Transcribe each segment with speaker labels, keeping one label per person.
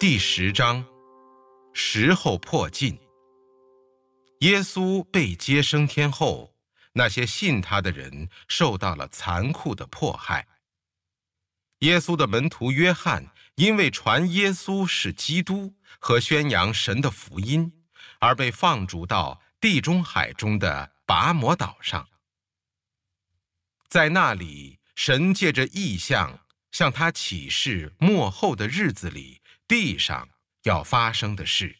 Speaker 1: 第十章，时候迫近。耶稣被接升天后，那些信他的人受到了残酷的迫害。耶稣的门徒约翰因为传耶稣是基督和宣扬神的福音，而被放逐到地中海中的拔摩岛上。在那里，神借着异象向他启示末后的日子里。地上要发生的事，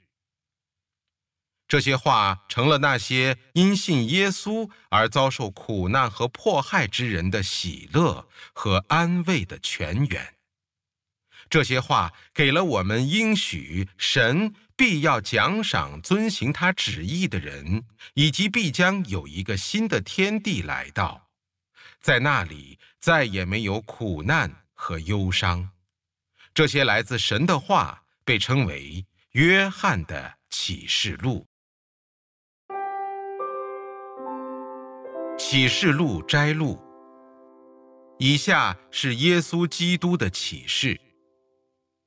Speaker 1: 这些话成了那些因信耶稣而遭受苦难和迫害之人的喜乐和安慰的泉源。这些话给了我们应许，神必要奖赏遵行他旨意的人，以及必将有一个新的天地来到，在那里再也没有苦难和忧伤。这些来自神的话被称为约翰的启示录。启示录摘录。以下是耶稣基督的启示，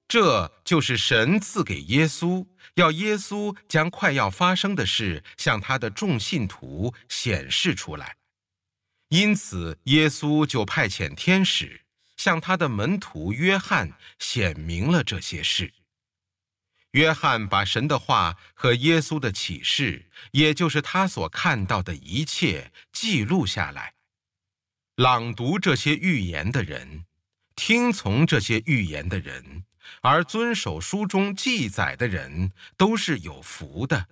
Speaker 1: 这就是神赐给耶稣，要耶稣将快要发生的事向他的众信徒显示出来。因此，耶稣就派遣天使。向他的门徒约翰显明了这些事。约翰把神的话和耶稣的启示，也就是他所看到的一切，记录下来。朗读这些预言的人，听从这些预言的人，而遵守书中记载的人，都是有福的，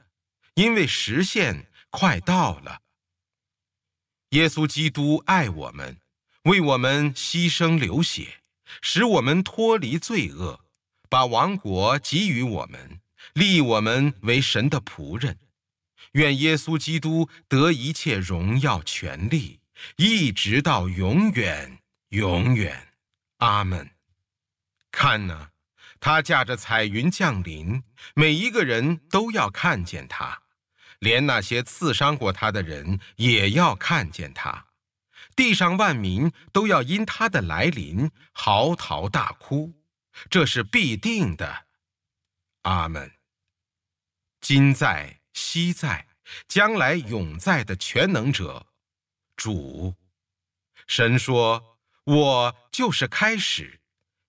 Speaker 1: 因为实现快到了。耶稣基督爱我们。为我们牺牲流血，使我们脱离罪恶，把王国给予我们，立我们为神的仆人。愿耶稣基督得一切荣耀权力，一直到永远永远。阿门。看呐，他驾着彩云降临，每一个人都要看见他，连那些刺伤过他的人也要看见他。地上万民都要因他的来临嚎啕大哭，这是必定的。阿门。今在、昔在、将来永在的全能者，主，神说：“我就是开始，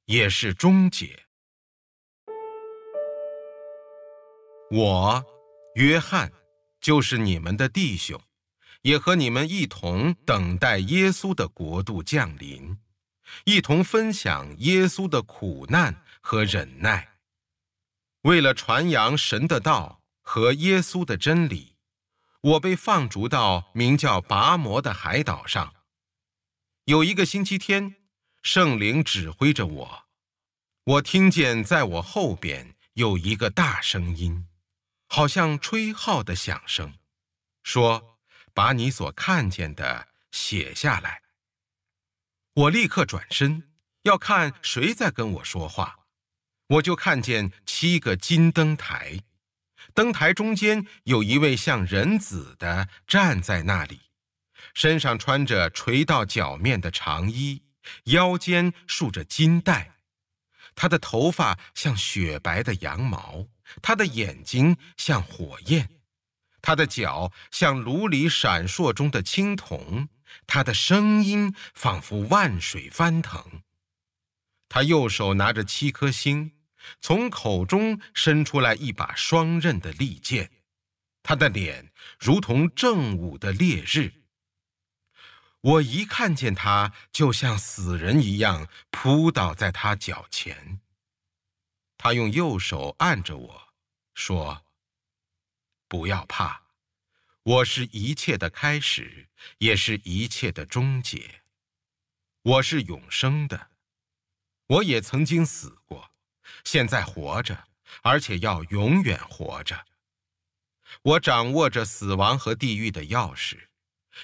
Speaker 1: 也是终结。”我，约翰，就是你们的弟兄。也和你们一同等待耶稣的国度降临，一同分享耶稣的苦难和忍耐。为了传扬神的道和耶稣的真理，我被放逐到名叫拔摩的海岛上。有一个星期天，圣灵指挥着我，我听见在我后边有一个大声音，好像吹号的响声，说。把你所看见的写下来。我立刻转身要看谁在跟我说话，我就看见七个金灯台，灯台中间有一位像人子的站在那里，身上穿着垂到脚面的长衣，腰间束着金带，他的头发像雪白的羊毛，他的眼睛像火焰。他的脚像炉里闪烁中的青铜，他的声音仿佛万水翻腾。他右手拿着七颗星，从口中伸出来一把双刃的利剑。他的脸如同正午的烈日。我一看见他，就像死人一样扑倒在他脚前。他用右手按着我说。不要怕，我是一切的开始，也是一切的终结。我是永生的，我也曾经死过，现在活着，而且要永远活着。我掌握着死亡和地狱的钥匙。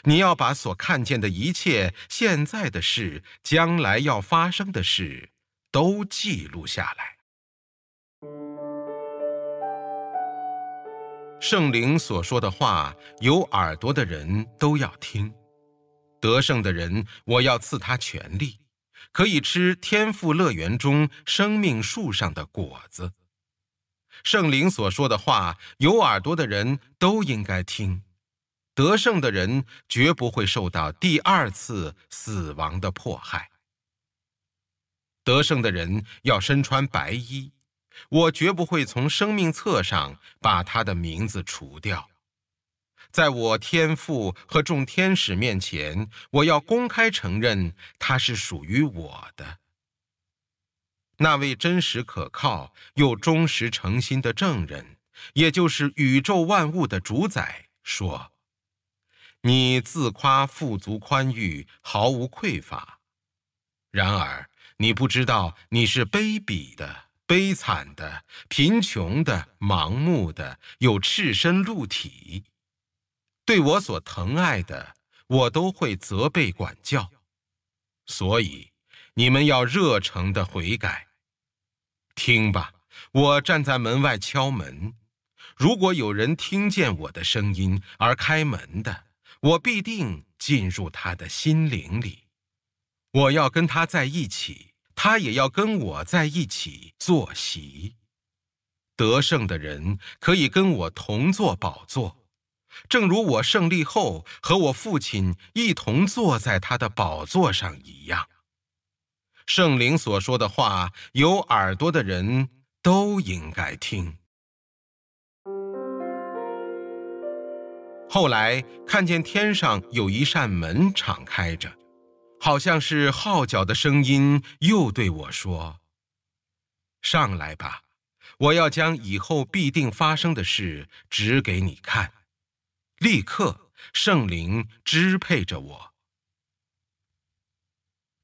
Speaker 1: 你要把所看见的一切、现在的事、将来要发生的事，都记录下来。圣灵所说的话，有耳朵的人都要听。得胜的人，我要赐他权力，可以吃天赋乐园中生命树上的果子。圣灵所说的话，有耳朵的人都应该听。得胜的人绝不会受到第二次死亡的迫害。得胜的人要身穿白衣，我绝不会从生命册上把他的名字除掉。在我天父和众天使面前，我要公开承认他是属于我的。那位真实可靠又忠实诚心的证人，也就是宇宙万物的主宰，说：“你自夸富足宽裕，毫无匮乏；然而你不知道你是卑鄙的、悲惨的、贫穷的、盲目的，又赤身露体。对我所疼爱的，我都会责备管教。所以你们要热诚的悔改。”听吧，我站在门外敲门。如果有人听见我的声音而开门的，我必定进入他的心灵里。我要跟他在一起，他也要跟我在一起坐席。得胜的人可以跟我同坐宝座，正如我胜利后和我父亲一同坐在他的宝座上一样。圣灵所说的话，有耳朵的人都应该听。后来看见天上有一扇门敞开着，好像是号角的声音，又对我说：“上来吧，我要将以后必定发生的事指给你看。”立刻，圣灵支配着我。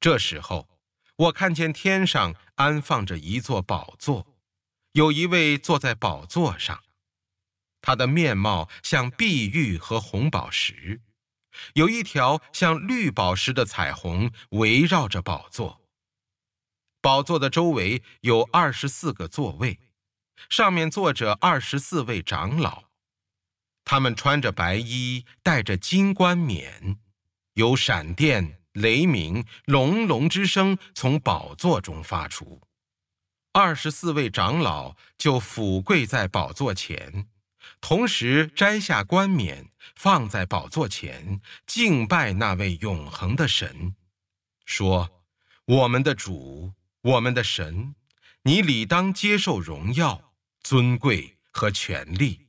Speaker 1: 这时候。我看见天上安放着一座宝座，有一位坐在宝座上，他的面貌像碧玉和红宝石，有一条像绿宝石的彩虹围绕着宝座。宝座的周围有二十四个座位，上面坐着二十四位长老，他们穿着白衣，戴着金冠冕，有闪电。雷鸣，隆隆之声从宝座中发出，二十四位长老就俯跪在宝座前，同时摘下冠冕放在宝座前，敬拜那位永恒的神，说：“我们的主，我们的神，你理当接受荣耀、尊贵和权力。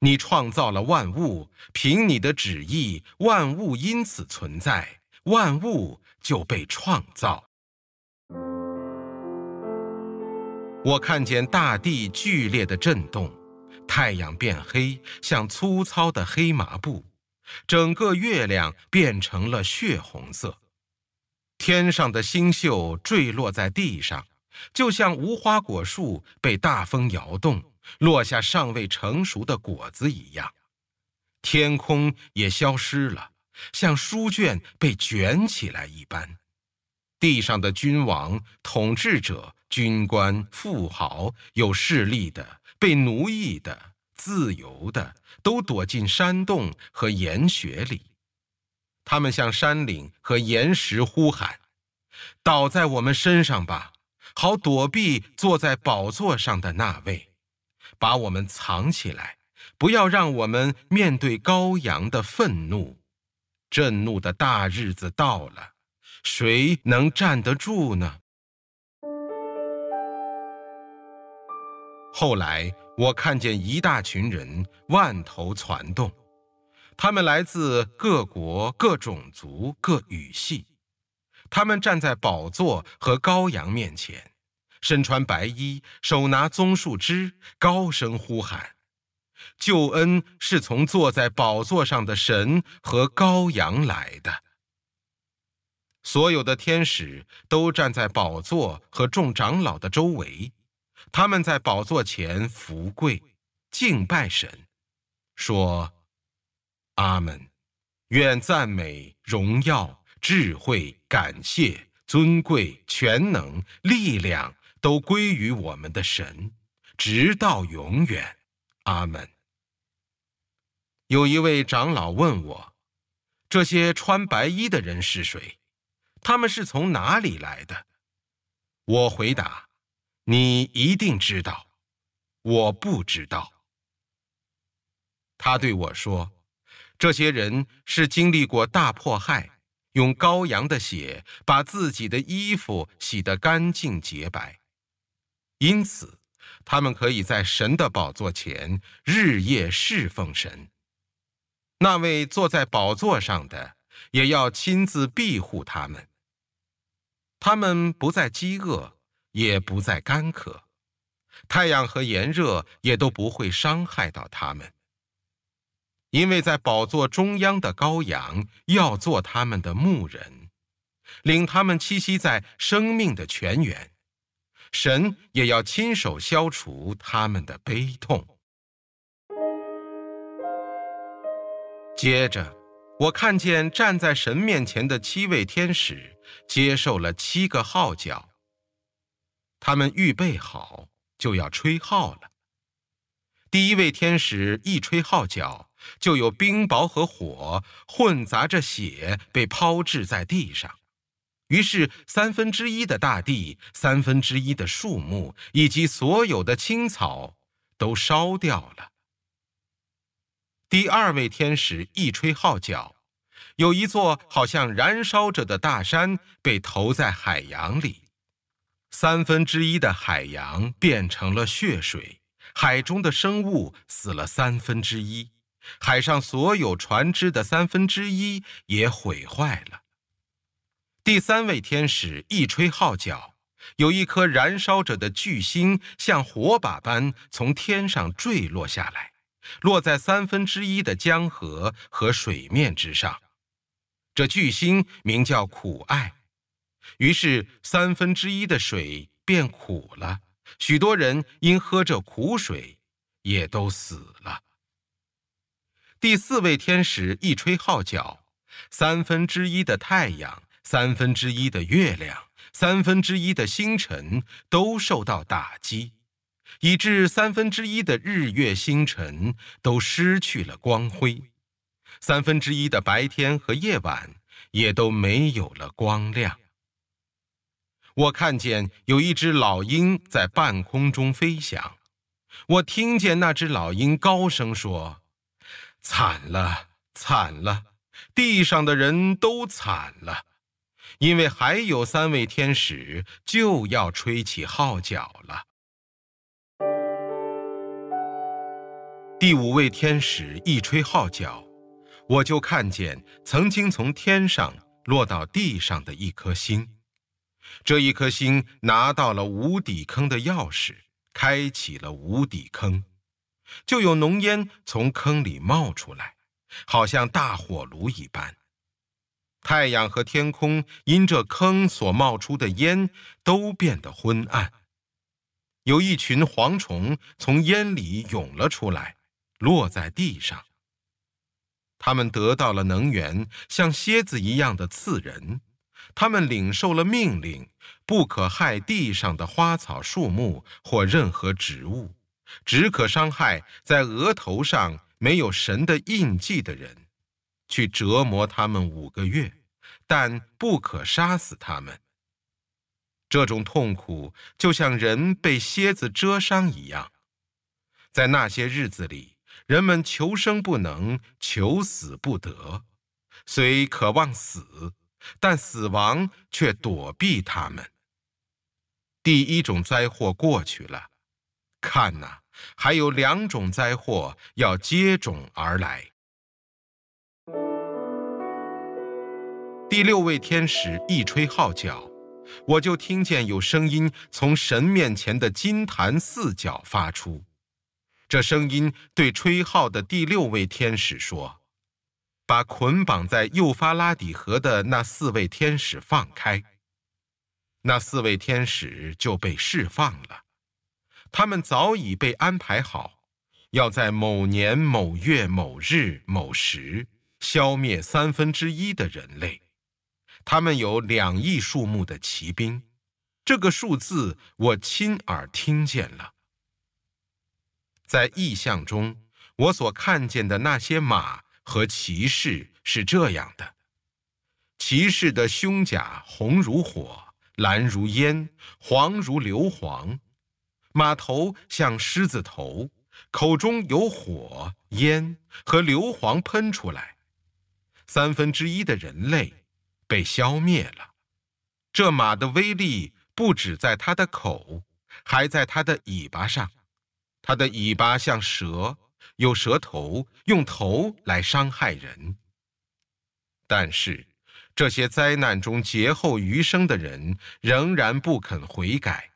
Speaker 1: 你创造了万物，凭你的旨意，万物因此存在。”万物就被创造。我看见大地剧烈的震动，太阳变黑，像粗糙的黑麻布；整个月亮变成了血红色。天上的星宿坠落在地上，就像无花果树被大风摇动，落下尚未成熟的果子一样。天空也消失了。像书卷被卷起来一般，地上的君王、统治者、军官、富豪、有势力的、被奴役的、自由的，都躲进山洞和岩穴里。他们向山岭和岩石呼喊：“倒在我们身上吧，好躲避坐在宝座上的那位，把我们藏起来，不要让我们面对羔羊的愤怒。”震怒的大日子到了，谁能站得住呢？后来我看见一大群人，万头攒动，他们来自各国、各种族、各语系，他们站在宝座和羔羊面前，身穿白衣，手拿棕树枝，高声呼喊。救恩是从坐在宝座上的神和羔羊来的。所有的天使都站在宝座和众长老的周围，他们在宝座前伏跪，敬拜神，说：“阿门！愿赞美、荣耀、智慧、感谢、尊贵、全能、力量都归于我们的神，直到永远。阿门。”有一位长老问我：“这些穿白衣的人是谁？他们是从哪里来的？”我回答：“你一定知道。我不知道。”他对我说：“这些人是经历过大迫害，用羔羊的血把自己的衣服洗得干净洁白，因此他们可以在神的宝座前日夜侍奉神。那位坐在宝座上的也要亲自庇护他们。他们不再饥饿，也不再干渴，太阳和炎热也都不会伤害到他们。”因为在宝座中央的羔羊要做他们的牧人，领他们栖息在生命的泉源，神也要亲手消除他们的悲痛。接着，我看见站在神面前的七位天使接受了七个号角，他们预备好就要吹号了。第一位天使一吹号角。就有冰雹和火混杂着血被抛掷在地上，于是三分之一的大地、三分之一的树木以及所有的青草都烧掉了。第二位天使一吹号角，有一座好像燃烧着的大山被投在海洋里，三分之一的海洋变成了血水，海中的生物死了三分之一。海上所有船只的三分之一也毁坏了。第三位天使一吹号角，有一颗燃烧着的巨星像火把般从天上坠落下来，落在三分之一的江河和水面之上。这巨星名叫苦艾，于是三分之一的水变苦了，许多人因喝这苦水，也都死了。第四位天使一吹号角，三分之一的太阳、三分之一的月亮、三分之一的星辰都受到打击，以致三分之一的日月星辰都失去了光辉，三分之一的白天和夜晚也都没有了光亮。我看见有一只老鹰在半空中飞翔，我听见那只老鹰高声说。惨了，惨了！地上的人都惨了，因为还有三位天使就要吹起号角了。第五位天使一吹号角，我就看见曾经从天上落到地上的一颗星。这一颗星拿到了无底坑的钥匙，开启了无底坑。就有浓烟从坑里冒出来，好像大火炉一般。太阳和天空因这坑所冒出的烟都变得昏暗。有一群蝗虫从烟里涌了出来，落在地上。他们得到了能源，像蝎子一样的刺人。他们领受了命令，不可害地上的花草树木或任何植物。只可伤害在额头上没有神的印记的人，去折磨他们五个月，但不可杀死他们。这种痛苦就像人被蝎子蛰伤一样。在那些日子里，人们求生不能，求死不得，虽渴望死，但死亡却躲避他们。第一种灾祸过去了，看呐！还有两种灾祸要接踵而来。第六位天使一吹号角，我就听见有声音从神面前的金坛四角发出。这声音对吹号的第六位天使说：“把捆绑在幼发拉底河的那四位天使放开。”那四位天使就被释放了。他们早已被安排好，要在某年某月某日某时消灭三分之一的人类。他们有两亿数目的骑兵，这个数字我亲耳听见了。在异象中，我所看见的那些马和骑士是这样的：骑士的胸甲红如火，蓝如烟，黄如硫磺。马头像狮子头，口中有火烟和硫磺喷出来。三分之一的人类被消灭了。这马的威力不止在它的口，还在它的尾巴上。它的尾巴像蛇，有蛇头，用头来伤害人。但是，这些灾难中劫后余生的人仍然不肯悔改，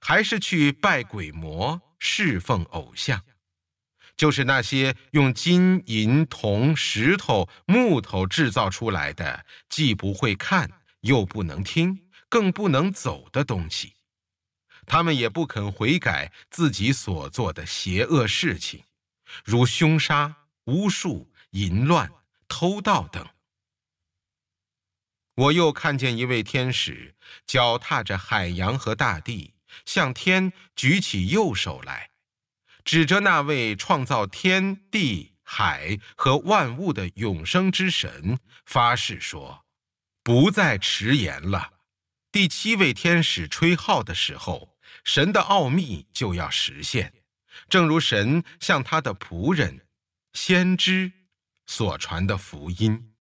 Speaker 1: 还是去拜鬼魔、侍奉偶像。就是那些用金银铜石头木头制造出来的，既不会看，又不能听，更不能走的东西，他们也不肯悔改自己所做的邪恶事情，如凶杀、巫术、淫乱、偷盗等。我又看见一位天使脚踏着海洋和大地，向天举起右手来。指着那位创造天地海和万物的永生之神发誓说：“不再迟延了。第七位天使吹号的时候，神的奥秘就要实现，正如神向他的仆人、先知所传的福音。”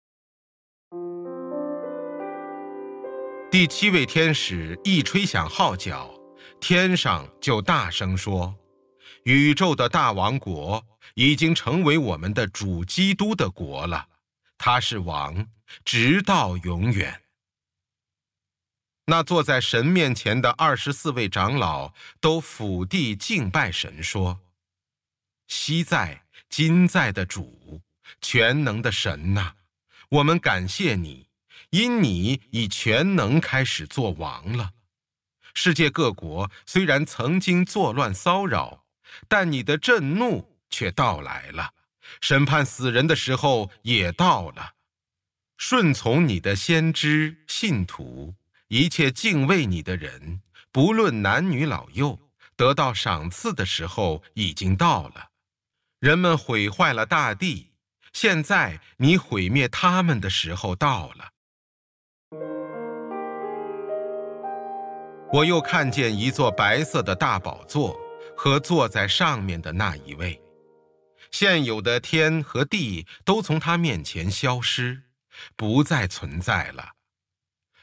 Speaker 1: 第七位天使一吹响号角，天上就大声说。宇宙的大王国已经成为我们的主基督的国了，他是王，直到永远。那坐在神面前的二十四位长老都俯地敬拜神，说：“昔在、今在的主，全能的神呐，我们感谢你，因你以全能开始做王了。世界各国虽然曾经作乱骚扰。”但你的震怒却到来了，审判死人的时候也到了。顺从你的先知信徒，一切敬畏你的人，不论男女老幼，得到赏赐的时候已经到了。人们毁坏了大地，现在你毁灭他们的时候到了。我又看见一座白色的大宝座。和坐在上面的那一位，现有的天和地都从他面前消失，不再存在了。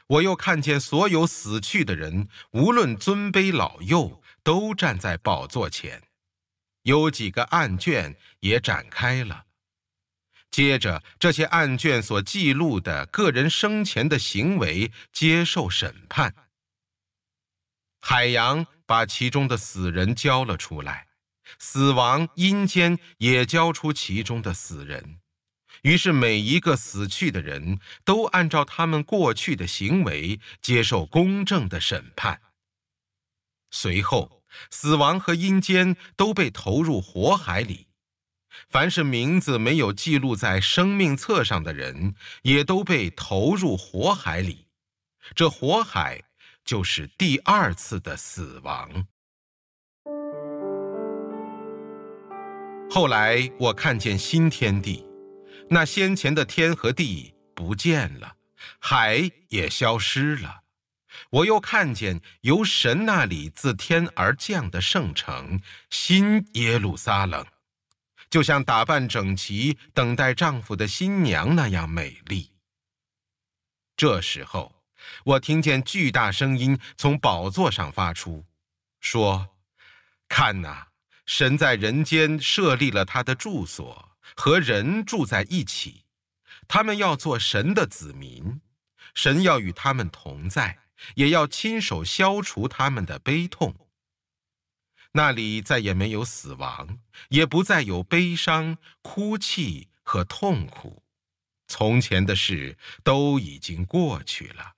Speaker 1: 我又看见所有死去的人，无论尊卑老幼，都站在宝座前，有几个案卷也展开了。接着，这些案卷所记录的个人生前的行为接受审判。海洋。把其中的死人交了出来，死亡阴间也交出其中的死人。于是每一个死去的人都按照他们过去的行为接受公正的审判。随后，死亡和阴间都被投入火海里。凡是名字没有记录在生命册上的人，也都被投入火海里。这火海。就是第二次的死亡。后来我看见新天地，那先前的天和地不见了，海也消失了。我又看见由神那里自天而降的圣城新耶路撒冷，就像打扮整齐、等待丈夫的新娘那样美丽。这时候。我听见巨大声音从宝座上发出，说：“看哪，神在人间设立了他的住所，和人住在一起。他们要做神的子民，神要与他们同在，也要亲手消除他们的悲痛。那里再也没有死亡，也不再有悲伤、哭泣和痛苦。从前的事都已经过去了。”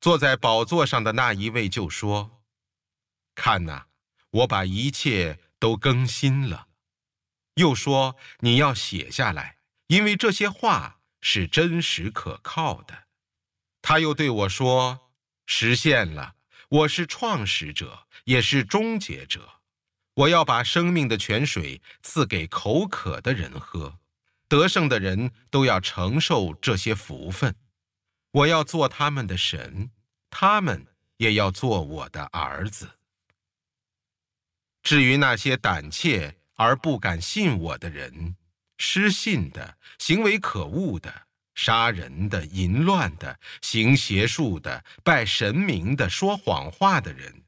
Speaker 1: 坐在宝座上的那一位就说：“看呐，我把一切都更新了。”又说：“你要写下来，因为这些话是真实可靠的。”他又对我说：“实现了，我是创始者，也是终结者。我要把生命的泉水赐给口渴的人喝，得胜的人都要承受这些福分。”我要做他们的神，他们也要做我的儿子。至于那些胆怯而不敢信我的人，失信的、行为可恶的、杀人的、淫乱的、行邪术的、拜神明的、说谎话的人，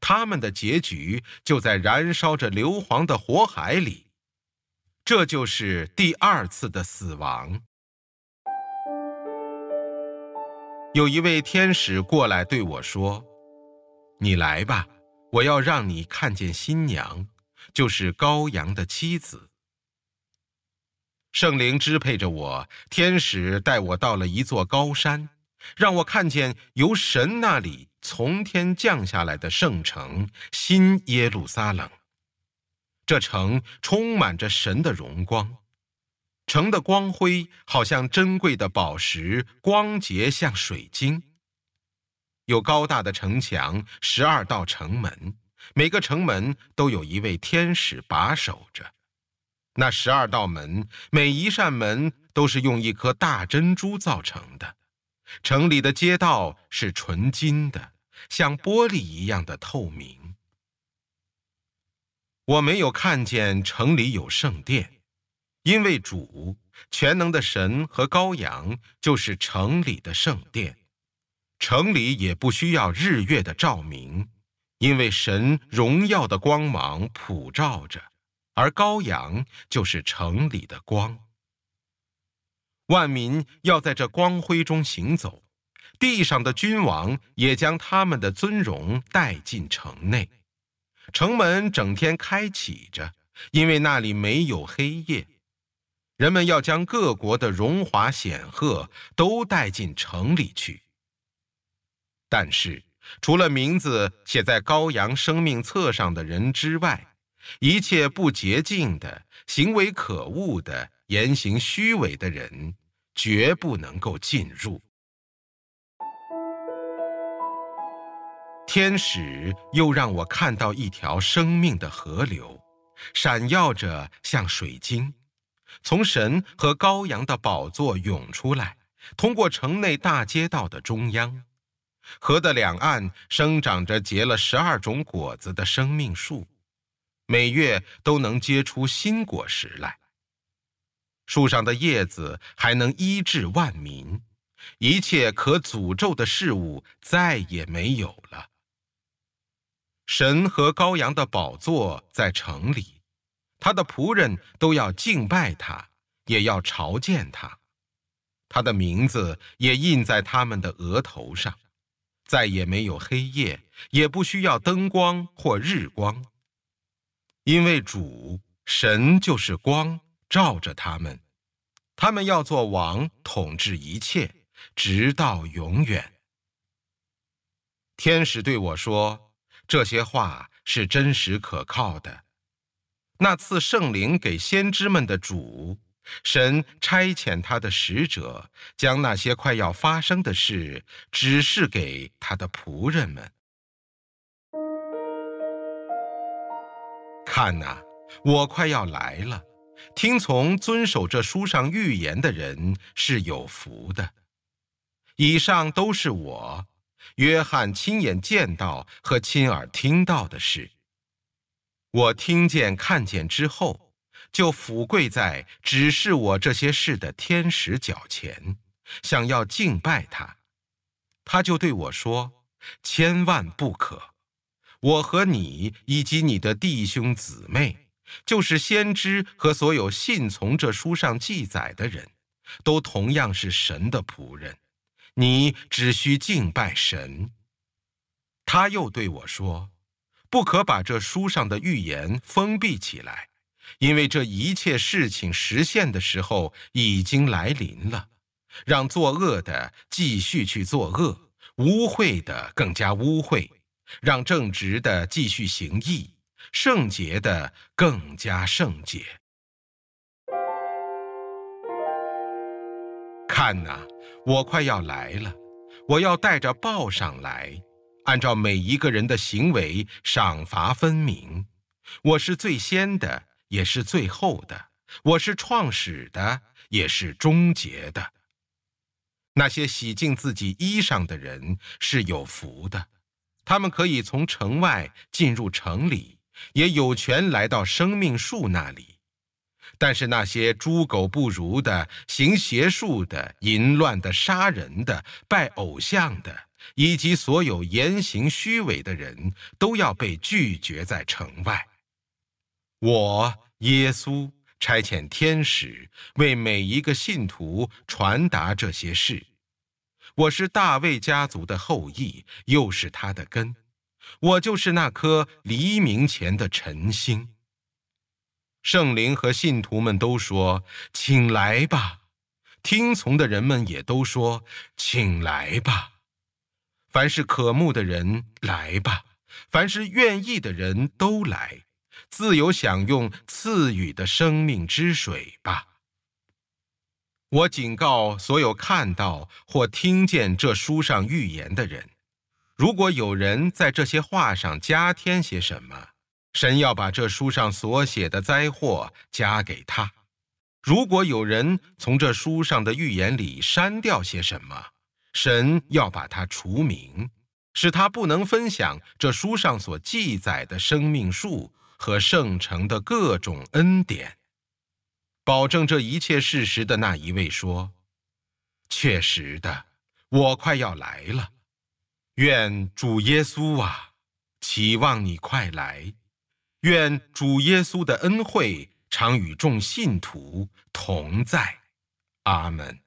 Speaker 1: 他们的结局就在燃烧着硫磺的火海里。这就是第二次的死亡。有一位天使过来对我说：“你来吧，我要让你看见新娘，就是羔羊的妻子。”圣灵支配着我，天使带我到了一座高山，让我看见由神那里从天降下来的圣城新耶路撒冷。这城充满着神的荣光，城的光辉好像珍贵的宝石，光洁像水晶。有高大的城墙，十二道城门，每个城门都有一位天使把守着。那十二道门，每一扇门都是用一颗大珍珠造成的。城里的街道是纯金的，像玻璃一样的透明。我没有看见城里有圣殿，因为主全能的神和羔羊就是城里的圣殿。城里也不需要日月的照明，因为神荣耀的光芒普照着，而羔羊就是城里的光。万民要在这光辉中行走，地上的君王也将他们的尊荣带进城内。城门整天开启着，因为那里没有黑夜。人们要将各国的荣华显赫都带进城里去。但是，除了名字写在羔羊生命册上的人之外，一切不洁净的、行为可恶的、言行虚伪的人，绝不能够进入。天使又让我看到一条生命的河流，闪耀着像水晶，从神和羔羊的宝座涌出来，通过城内大街道的中央。河的两岸生长着结了十二种果子的生命树，每月都能结出新果实来。树上的叶子还能医治万民，一切可诅咒的事物再也没有了。神和羔羊的宝座在城里，他的仆人都要敬拜他，也要朝见他，他的名字也印在他们的额头上，再也没有黑夜，也不需要灯光或日光，因为主神就是光，照着他们，他们要做王，统治一切，直到永远。天使对我说。这些话是真实可靠的。那次圣灵给先知们的主，神差遣他的使者，将那些快要发生的事指示给他的仆人们。看呐，我快要来了。听从遵守这书上预言的人是有福的。以上都是我。约翰亲眼见到和亲耳听到的事，我听见看见之后，就俯跪在指示我这些事的天使脚前，想要敬拜他。他就对我说：“千万不可！我和你以及你的弟兄姊妹，就是先知和所有信从这书上记载的人，都同样是神的仆人。”你只需敬拜神。他又对我说：“不可把这书上的预言封闭起来，因为这一切事情实现的时候已经来临了。让作恶的继续去作恶，污秽的更加污秽；让正直的继续行义，圣洁的更加圣洁。”看呐，我快要来了，我要带着报上来，按照每一个人的行为赏罚分明。我是最先的，也是最后的；我是创始的，也是终结的。那些洗净自己衣裳的人是有福的，他们可以从城外进入城里，也有权来到生命树那里。但是那些猪狗不如的、行邪术的、淫乱的、杀人的、拜偶像的，以及所有言行虚伪的人，都要被拒绝在城外。我耶稣差遣天使为每一个信徒传达这些事。我是大卫家族的后裔，又是他的根。我就是那颗黎明前的晨星。圣灵和信徒们都说：“请来吧。”听从的人们也都说：“请来吧。”凡是渴慕的人来吧，凡是愿意的人都来，自由享用赐予的生命之水吧。我警告所有看到或听见这书上预言的人：如果有人在这些话上加添些什么，神要把这书上所写的灾祸加给他；如果有人从这书上的预言里删掉些什么，神要把它除名，使他不能分享这书上所记载的生命树和圣城的各种恩典。保证这一切事实的那一位说：“确实的，我快要来了。愿主耶稣啊，期望你快来。”愿主耶稣的恩惠常与众信徒同在，阿门。